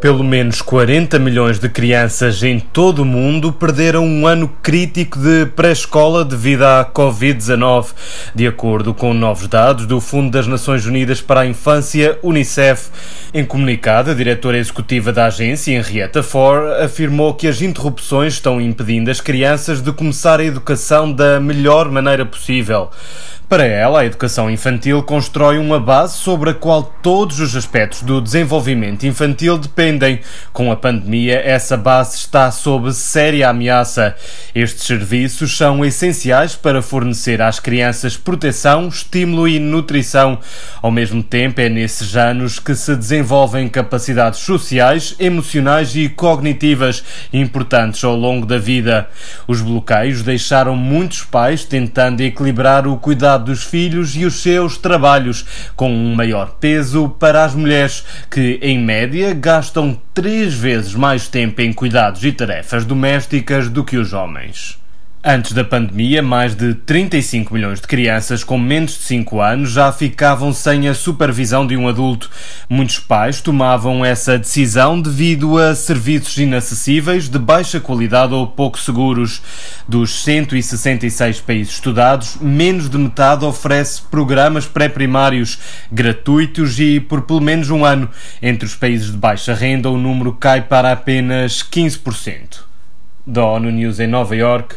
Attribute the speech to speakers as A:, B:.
A: Pelo menos 40 milhões de crianças em todo o mundo perderam um ano crítico de pré-escola devido à Covid-19, de acordo com novos dados do Fundo das Nações Unidas para a Infância, UNICEF. Em comunicado, a diretora executiva da agência, Henrietta Ford, afirmou que as interrupções estão impedindo as crianças de começar a educação da melhor maneira possível. Para ela, a educação infantil constrói uma base sobre a qual todos os aspectos do desenvolvimento infantil dependem. Com a pandemia, essa base está sob séria ameaça. Estes serviços são essenciais para fornecer às crianças proteção, estímulo e nutrição. Ao mesmo tempo, é nesses anos que se desenvolvem capacidades sociais, emocionais e cognitivas importantes ao longo da vida. Os bloqueios deixaram muitos pais tentando equilibrar o cuidado dos filhos e os seus trabalhos, com um maior peso para as mulheres, que, em média, gastam três vezes mais tempo em cuidados e tarefas domésticas do que os homens. Antes da pandemia, mais de 35 milhões de crianças com menos de 5 anos já ficavam sem a supervisão de um adulto. Muitos pais tomavam essa decisão devido a serviços inacessíveis, de baixa qualidade ou pouco seguros. Dos 166 países estudados, menos de metade oferece programas pré-primários gratuitos e por pelo menos um ano. Entre os países de baixa renda, o número cai para apenas 15%. Da ONU News em Nova York,